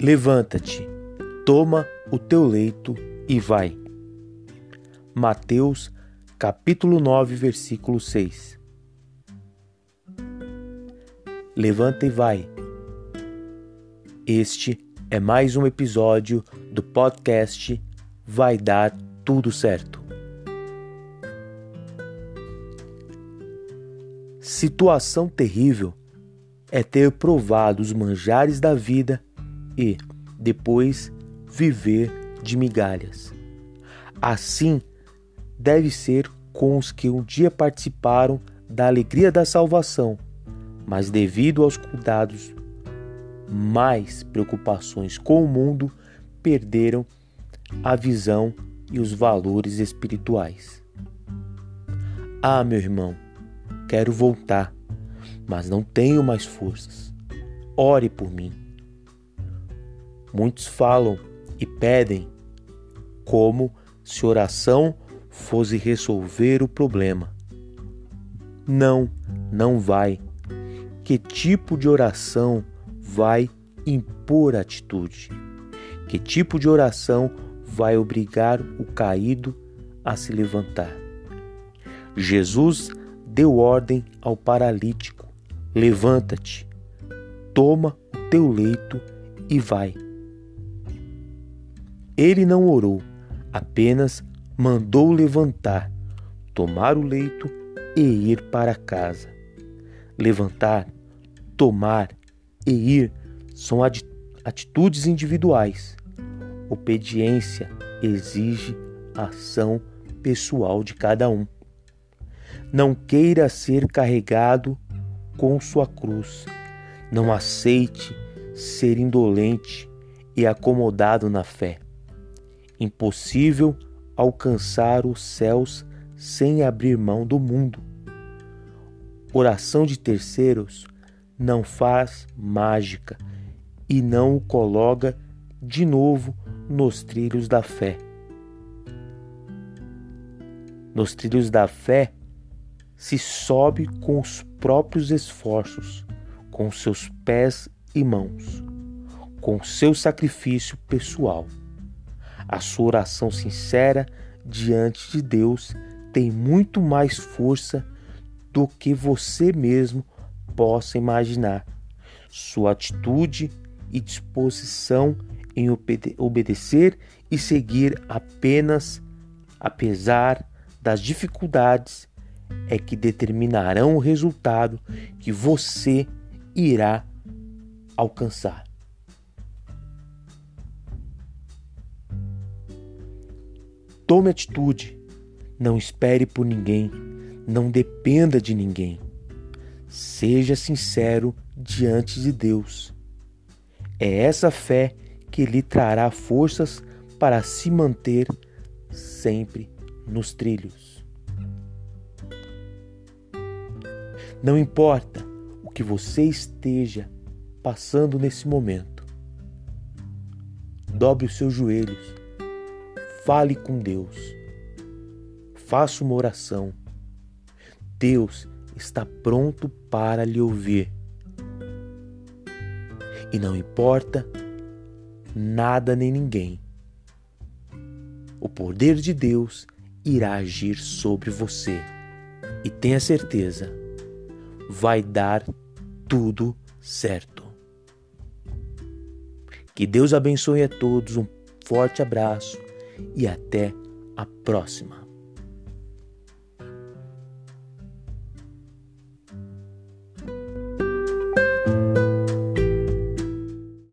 Levanta-te, toma o teu leito e vai. Mateus, capítulo 9, versículo 6. Levanta e vai. Este é mais um episódio do podcast Vai Dar Tudo Certo. Situação terrível é ter provado os manjares da vida e, depois, viver de migalhas. Assim deve ser com os que um dia participaram da alegria da salvação, mas devido aos cuidados, mais preocupações com o mundo, perderam a visão e os valores espirituais. Ah, meu irmão, quero voltar, mas não tenho mais forças. Ore por mim. Muitos falam e pedem como se oração fosse resolver o problema. Não, não vai. Que tipo de oração vai impor atitude? Que tipo de oração vai obrigar o caído a se levantar? Jesus deu ordem ao paralítico: levanta-te, toma o teu leito e vai. Ele não orou, apenas mandou levantar, tomar o leito e ir para casa. Levantar, tomar e ir são atitudes individuais. Obediência exige ação pessoal de cada um. Não queira ser carregado com sua cruz. Não aceite ser indolente e acomodado na fé. Impossível alcançar os céus sem abrir mão do mundo. Oração de terceiros não faz mágica e não o coloca de novo nos trilhos da fé. Nos trilhos da fé se sobe com os próprios esforços, com seus pés e mãos, com seu sacrifício pessoal. A sua oração sincera diante de Deus tem muito mais força do que você mesmo possa imaginar. Sua atitude e disposição em obede obedecer e seguir apenas apesar das dificuldades é que determinarão o resultado que você irá alcançar. Tome atitude. Não espere por ninguém. Não dependa de ninguém. Seja sincero diante de Deus. É essa fé que lhe trará forças para se manter sempre nos trilhos. Não importa o que você esteja passando nesse momento, dobre os seus joelhos Fale com Deus. Faça uma oração. Deus está pronto para lhe ouvir. E não importa nada nem ninguém. O poder de Deus irá agir sobre você. E tenha certeza, vai dar tudo certo. Que Deus abençoe a todos. Um forte abraço e até a próxima.